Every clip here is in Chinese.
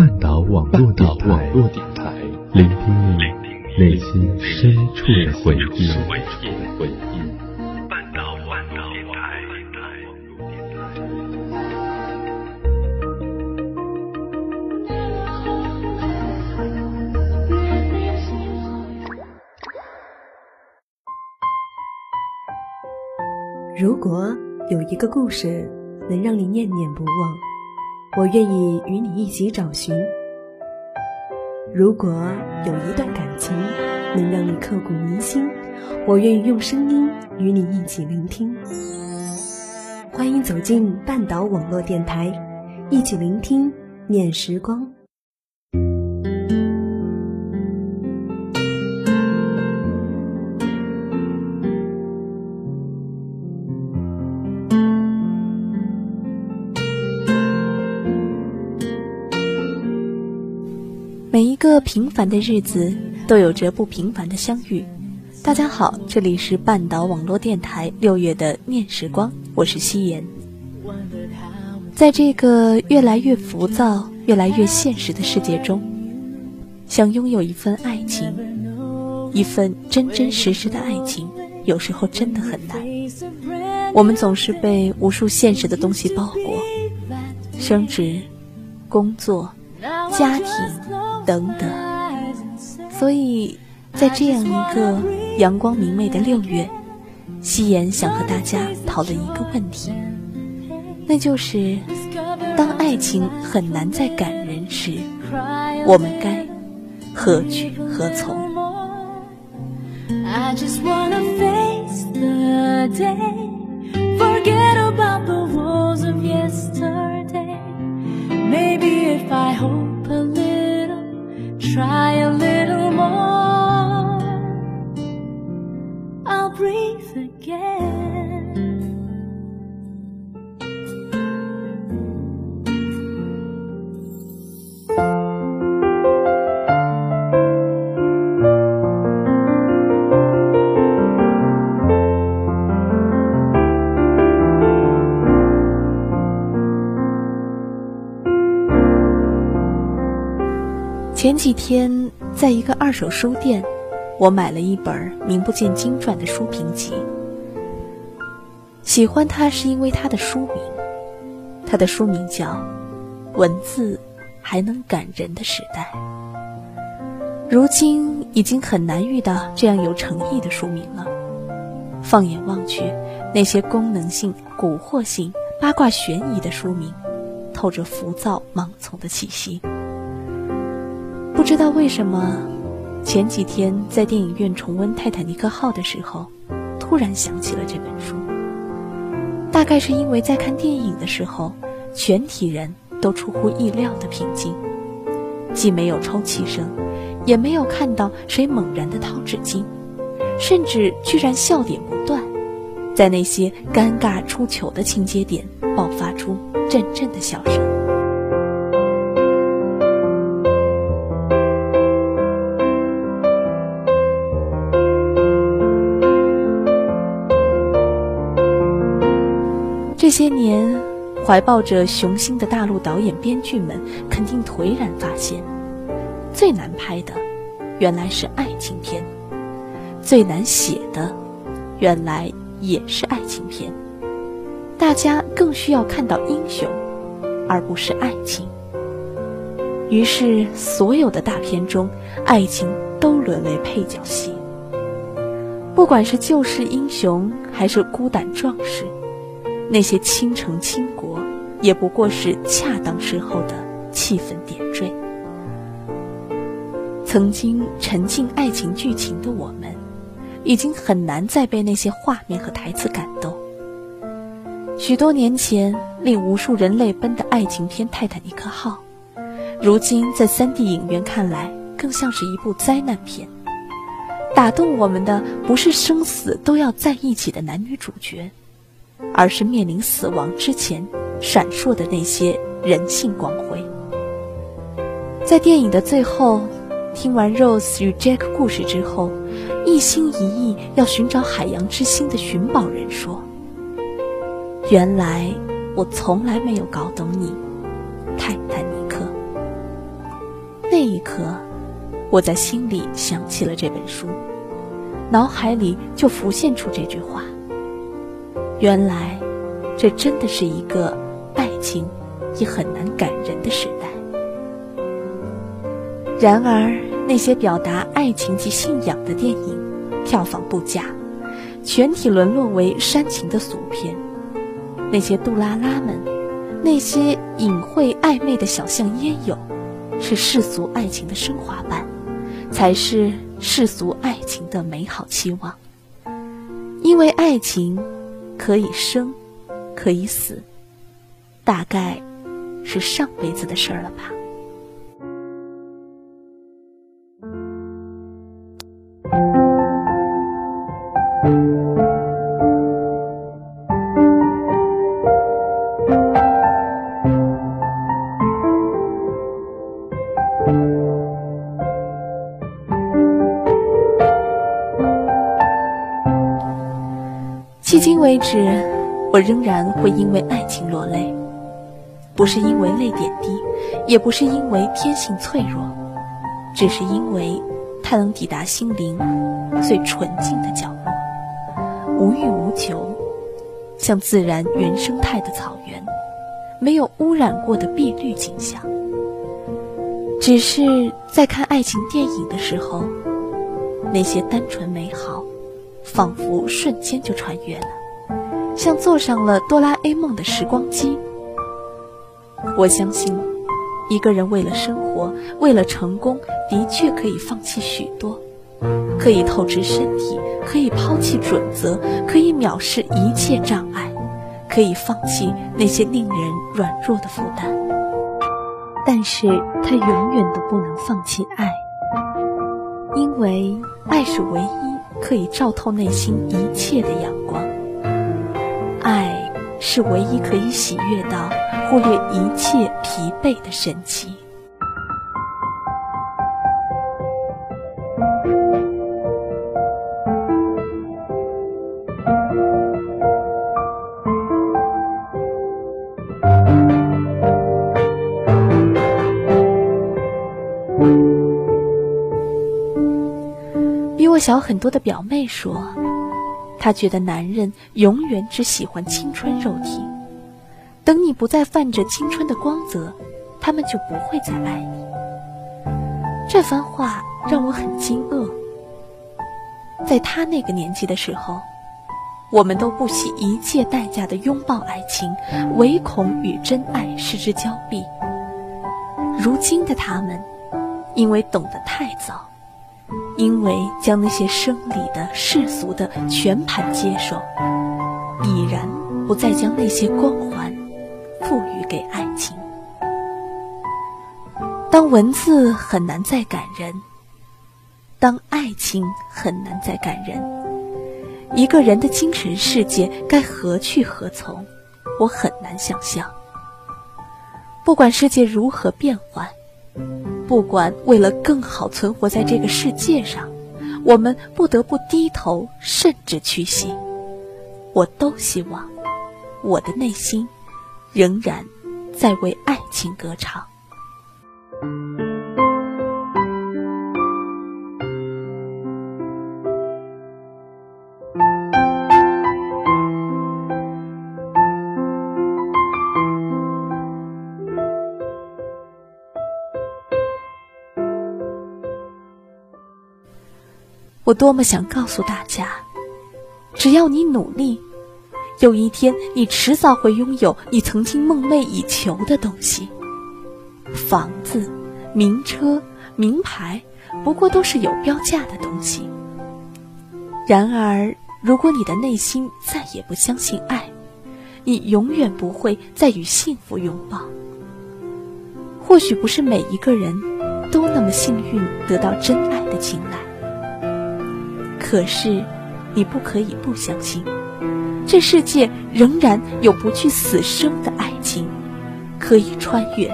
半岛网络电台，聆听你内心深处的回忆。半岛网络电台。如果有一个故事能让你念念不忘。我愿意与你一起找寻。如果有一段感情能让你刻骨铭心，我愿意用声音与你一起聆听。欢迎走进半岛网络电台，一起聆听念时光。个平凡的日子都有着不平凡的相遇。大家好，这里是半岛网络电台六月的念时光，我是夕颜。在这个越来越浮躁、越来越现实的世界中，想拥有一份爱情，一份真真实实的爱情，有时候真的很难。我们总是被无数现实的东西包裹，升职、工作、家庭。等等，所以在这样一个阳光明媚的六月，夕颜想和大家讨论一个问题，那就是当爱情很难再感人时，我们该何去何从？？try a little more, I'll breathe again. 前几天，在一个二手书店，我买了一本名不见经传的书评集。喜欢它是因为它的书名，它的书名叫《文字还能感人的时代》。如今已经很难遇到这样有诚意的书名了。放眼望去，那些功能性、蛊惑性、八卦悬疑的书名，透着浮躁、盲从的气息。不知道为什么，前几天在电影院重温《泰坦尼克号》的时候，突然想起了这本书。大概是因为在看电影的时候，全体人都出乎意料的平静，既没有抽泣声，也没有看到谁猛然的掏纸巾，甚至居然笑点不断，在那些尴尬出糗的情节点爆发出阵阵的笑声。些年，怀抱着雄心的大陆导演、编剧们肯定颓然发现，最难拍的原来是爱情片，最难写的原来也是爱情片。大家更需要看到英雄，而不是爱情。于是，所有的大片中，爱情都沦为配角戏。不管是救世英雄，还是孤胆壮士。那些倾城倾国，也不过是恰当时候的气氛点缀。曾经沉浸爱情剧情的我们，已经很难再被那些画面和台词感动。许多年前令无数人泪奔的爱情片《泰坦尼克号》，如今在 3D 影院看来，更像是一部灾难片。打动我们的，不是生死都要在一起的男女主角。而是面临死亡之前闪烁的那些人性光辉。在电影的最后，听完 Rose 与 Jack 故事之后，一心一意要寻找海洋之心的寻宝人说：“原来我从来没有搞懂你，泰坦尼克。”那一刻，我在心里想起了这本书，脑海里就浮现出这句话。原来，这真的是一个爱情也很难感人的时代。然而，那些表达爱情及信仰的电影，票房不佳，全体沦落为煽情的俗片。那些杜拉拉们，那些隐晦暧昧的小巷烟友，是世俗爱情的升华版，才是世俗爱情的美好期望。因为爱情可以生，可以死，大概是上辈子的事儿了吧。为止，我仍然会因为爱情落泪，不是因为泪点低，也不是因为天性脆弱，只是因为它能抵达心灵最纯净的角落，无欲无求，像自然原生态的草原，没有污染过的碧绿景象。只是在看爱情电影的时候，那些单纯美好。仿佛瞬间就穿越了，像坐上了哆啦 A 梦的时光机。我相信，一个人为了生活，为了成功，的确可以放弃许多，可以透支身体，可以抛弃准则，可以藐视一切障碍，可以放弃那些令人软弱的负担。但是他永远都不能放弃爱，因为爱是唯一。可以照透内心一切的阳，是唯一可以喜悦到忽略一切疲惫的神奇。小很多的表妹说，她觉得男人永远只喜欢青春肉体，等你不再泛着青春的光泽，他们就不会再爱你。这番话让我很惊愕。在他那个年纪的时候，我们都不惜一切代价的拥抱爱情，唯恐与真爱失之交臂。如今的他们，因为懂得太早。因为将那些生理的、世俗的全盘接受，已然不再将那些光环赋予给爱情。当文字很难再感人，当爱情很难再感人，一个人的精神世界该何去何从？我很难想象。不管世界如何变幻。不管为了更好存活在这个世界上，我们不得不低头甚至屈膝，我都希望我的内心仍然在为爱情歌唱。我多么想告诉大家，只要你努力，有一天你迟早会拥有你曾经梦寐以求的东西。房子、名车、名牌，不过都是有标价的东西。然而，如果你的内心再也不相信爱，你永远不会再与幸福拥抱。或许不是每一个人都那么幸运得到真爱的青睐。可是，你不可以不相信，这世界仍然有不惧死生的爱情，可以穿越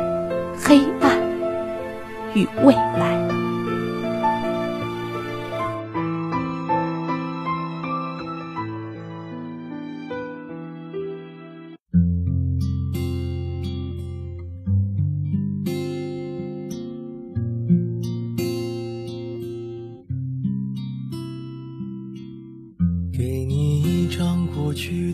黑暗与未来。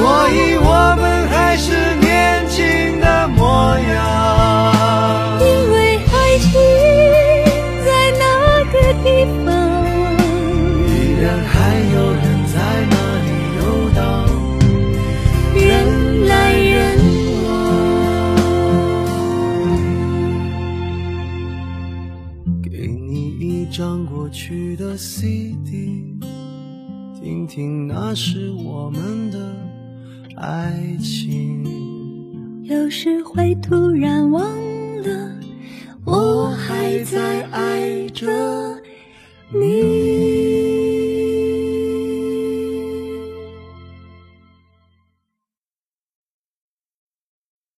所以我们还是年轻的模样。因为爱情在那个地方，依然还有人在那里游荡，人来人往。给你一张过去的 CD，听听那是我们的爱情。有时会突然忘了，我还在爱着你。